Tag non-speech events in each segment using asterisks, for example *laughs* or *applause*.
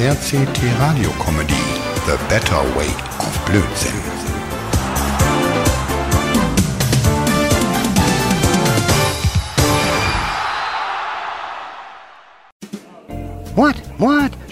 RCT Radio Comedy The Better Way of Blödsinn.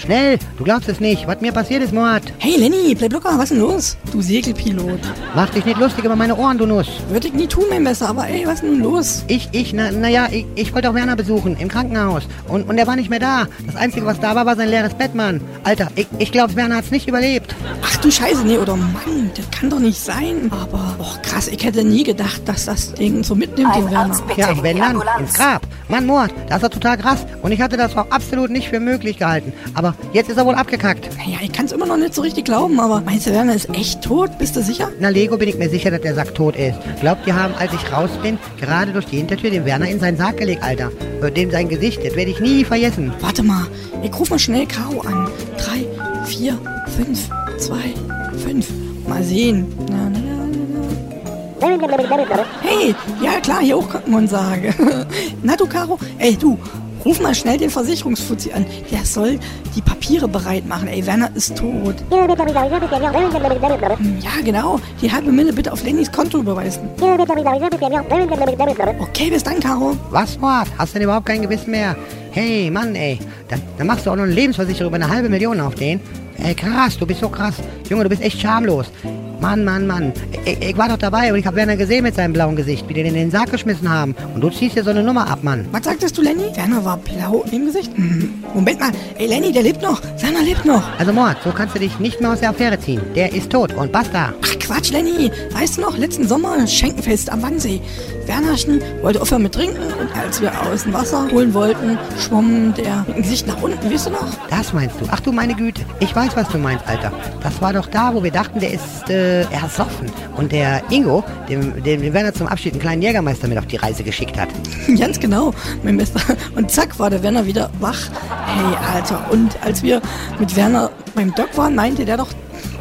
Schnell, du glaubst es nicht, was mir passiert ist, Mord. Hey Lenny, bleib locker, was ist denn los? Du Segelpilot. Mach dich nicht lustig über meine Ohren, du Nuss. Würde ich nie tun, mein Besser, aber ey, was ist denn nun los? Ich, ich, na, na ja, ich, ich wollte auch Werner besuchen, im Krankenhaus. Und, und er war nicht mehr da. Das Einzige, was da war, war sein leeres Bett, Mann. Alter, ich, ich glaube, Werner hat's nicht überlebt. Ach du Scheiße, nee, oder Mann, das kann doch nicht sein. Aber, oh krass, ich hätte nie gedacht, dass das Ding so mitnimmt, den Werner. Ja, wenn dann, ins Grab. Mann, Mord, das ist doch total krass. Und ich hatte das auch absolut nicht für möglich gehalten. Aber jetzt ist er wohl abgekackt. Naja, ich kann es immer noch nicht so richtig glauben, aber meinst du, Werner ist echt tot? Bist du sicher? Na, Lego bin ich mir sicher, dass der Sack tot ist. Glaubt, die haben, als ich raus bin, gerade durch die Hintertür den Werner in seinen Sarg gelegt, Alter. Äh, Dem sein Gesicht, das werde ich nie vergessen. Warte mal, ich ruf mal schnell Caro an. Drei, vier, fünf, zwei, fünf. Mal sehen. Na, na, na, na. Hey, ja klar, hier auch Krankenhaussage. *laughs* Na du, Caro, ey du, ruf mal schnell den Versicherungsfuzzi an. Der soll die Papiere bereit machen. Ey, Werner ist tot. Hm, Ja, genau. Die halbe Mille bitte auf Lennys Konto überweisen. Okay, bis dann, Caro. Was, Mord? Hast du denn überhaupt kein Gewissen mehr? Hey, Mann, ey. Dann, dann machst du auch noch eine Lebensversicherung über eine halbe Million auf den. Ey, krass, du bist so krass. Junge, du bist echt schamlos. Mann, Mann, Mann. Ich, ich war doch dabei und ich habe Werner gesehen mit seinem blauen Gesicht, wie die den in den Sarg geschmissen haben. Und du ziehst dir so eine Nummer ab, Mann. Was sagtest du, Lenny? Werner war blau im Gesicht? Hm. Moment mal. Ey, Lenny, der lebt noch. Werner lebt noch. Also, Mord, so kannst du dich nicht mehr aus der Affäre ziehen. Der ist tot und basta. Ach Quatsch, Lenny. Weißt du noch, letzten Sommer Schenkenfest am Wannsee. Wernerchen wollte aufhören mit Trinken und als wir aus dem Wasser holen wollten, schwamm der mit dem Gesicht nach unten, weißt du noch? Das meinst du? Ach du meine Güte. Ich weiß, was du meinst, Alter. Das war doch da, wo wir dachten, der ist äh, ersoffen. Und der Ingo, dem, dem, dem Werner zum Abschied einen kleinen Jägermeister mit auf die Reise geschickt hat. *laughs* Ganz genau, mein Bester. Und zack war der Werner wieder wach. Hey, Alter. Und als wir mit Werner beim Doc waren, meinte der doch,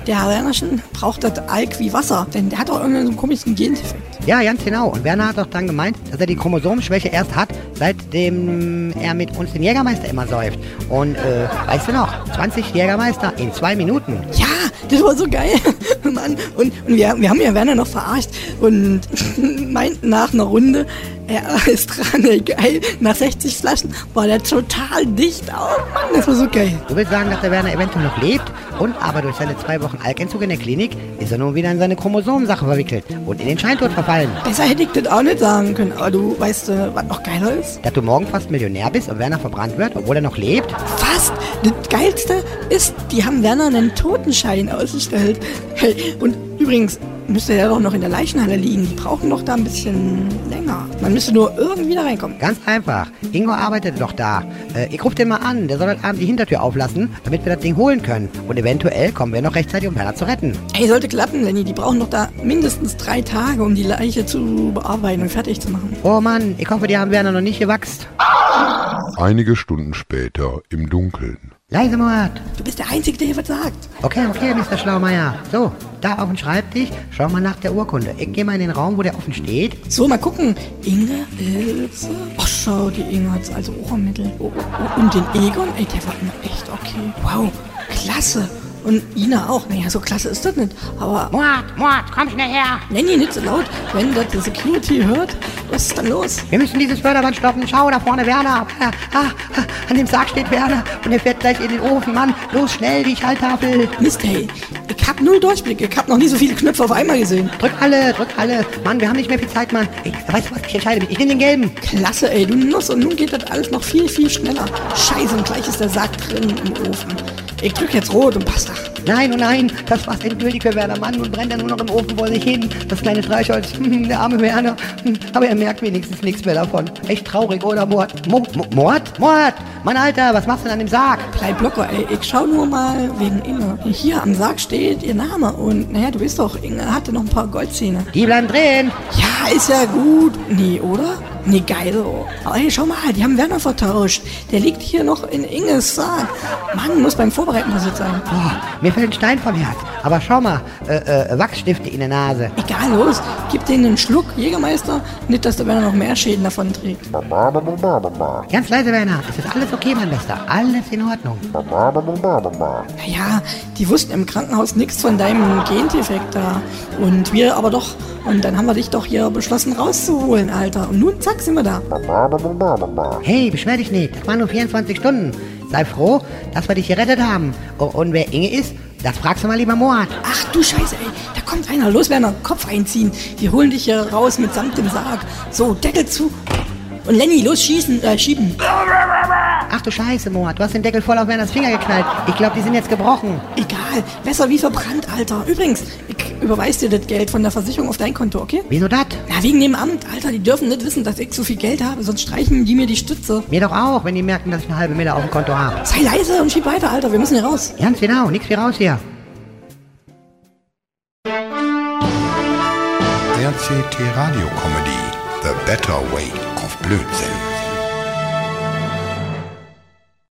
der Herr Wernerchen braucht das Alk wie Wasser. Denn der hat doch irgendeinen so einen komischen Gendefekt. Ja, ganz genau. Und Werner hat doch dann gemeint, dass er die Chromosomenschwäche erst hat, seitdem er mit uns den Jägermeister immer säuft. Und, äh, weißt du noch, 20 Jägermeister in zwei Minuten. Ja, das war so geil. *laughs* Mann. Und, und wir, wir haben ja Werner noch verarscht und *laughs* meinten nach einer Runde, er ist dran, ey, geil. Nach 60 Flaschen war der total dicht. Oh Mann, das war so geil. Du willst sagen, dass der Werner eventuell noch lebt und aber durch seine zwei Wochen Alkentzug in der Klinik ist er nun wieder in seine Chromosomensache verwickelt und in den Scheintod verfallen. Besser hätte ich das auch nicht sagen können. Aber du weißt, äh, was noch geiler ist? Dass du morgen fast Millionär bist und Werner verbrannt wird, obwohl er noch lebt? Fast. Das Geilste ist, die haben Werner einen Totenschein ausgestellt. Hey, und übrigens müsste er doch noch in der Leichenhalle liegen. Die brauchen doch da ein bisschen länger. Man müsste nur irgendwie da reinkommen. Ganz einfach. Ingo arbeitet doch da. Äh, ich ruf den mal an. Der soll heute Abend die Hintertür auflassen, damit wir das Ding holen können. Und eventuell kommen wir noch rechtzeitig, um Werner zu retten. Ey, sollte klappen, Lenny. Die brauchen doch da mindestens drei Tage, um die Leiche zu bearbeiten und fertig zu machen. Oh Mann, ich hoffe, die haben Werner noch nicht gewachst. Einige Stunden später im Dunkeln. Leise, Mord. Du bist der Einzige, der hier was sagt. Okay, okay, Mr. Schlaumeier. So, da auf dem Schreibtisch, schau mal nach der Urkunde. Ich gehe mal in den Raum, wo der offen steht. So, mal gucken. Inge, Ilse. Ach, schau, die Inge hat's also auch ermittelt. Oh, oh, und den Egon, ey, der war immer echt okay. Wow, klasse. Und Ina auch. Naja, so klasse ist das nicht. Aber Mord, Mord, komm schnell her. Lenny nicht so laut, wenn das die Security hört. Was ist dann los? Wir müssen dieses Förderband stoppen. Schau, da vorne Werner. Ah, ah, ah, an dem Sarg steht Werner. Und er fährt gleich in den Ofen. Mann, los schnell, die Schalltafel. Mist, hey. Ich hab null Durchblick. Ich hab noch nie so viele Knöpfe auf einmal gesehen. Drück alle, drück alle. Mann, wir haben nicht mehr viel Zeit, Mann. Ey, weißt du was, ich entscheide mich. Ich nehme den gelben. Klasse, ey, du Nuss. Und nun geht das alles noch viel, viel schneller. Scheiße, und gleich ist der Sarg drin im Ofen. Ich drück jetzt rot und basta. Nein, oh nein, das war's endgültig für Werner. Mann, nun brennt er nur noch im Ofen vor sich hin. Das kleine Streichholz, hm, *laughs* der arme Werner. Hm, *laughs* Aber er merkt wenigstens nichts mehr davon. Echt traurig, oder Mord? Mo Mo Mord? Mord? Mann, Alter, was machst du denn an dem Sarg? Bleib locker, ey. Ich schau nur mal wegen Inge. Hier am Sarg steht ihr Name. Und naja, du weißt doch, Inge hatte noch ein paar Goldzähne. Die bleiben drin. Ja, ist ja gut. Nee, oder? Nee, geil. oh. Aber hey, schau mal, die haben Werner vertauscht. Der liegt hier noch in Inges Sarg. Mann, muss beim Vorbereiten passiert sein. Boah, mir fällt ein Stein vom Herz. Aber schau mal, äh, äh, Wachsstifte in der Nase. Egal, los, gib denen einen Schluck, Jägermeister. Nicht, dass der Werner noch mehr Schäden davon trägt. Ganz leise, Werner. Es ist alles okay, mein Bester. Alles in Ordnung. Naja, die wussten im Krankenhaus nichts von deinem Gendefekt da. Und wir aber doch. Und dann haben wir dich doch hier beschlossen rauszuholen, Alter. Und nun, zack, sind wir da. Hey, beschwer dich nicht. Das waren nur 24 Stunden. Sei froh, dass wir dich gerettet haben. O- Und wer Inge ist, das fragst du mal lieber Moat. Ach du Scheiße, ey. Da kommt einer. Los, Werner, Kopf einziehen. Wir holen dich hier raus mitsamt dem Sarg. So, Deckel zu. Und Lenny, los schießen, äh, schieben. Ach du Scheiße, Moat. Du hast den Deckel voll auf Werners Finger geknallt. Ich glaube, die sind jetzt gebrochen. Egal, besser wie verbrannt, Alter. Übrigens, überweis dir das Geld von der Versicherung auf dein Konto, okay? Wieso das? Na, wegen dem Amt, Alter. Die dürfen nicht wissen, dass ich so viel Geld habe, sonst streichen die mir die Stütze. Mir doch auch, wenn die merken, dass ich eine halbe Mille auf dem Konto habe. Sei leise und schieb weiter, Alter. Wir müssen hier raus. Ganz genau, nix wie raus hier. RCT Radio Comedy The Better Way of Blödsinn.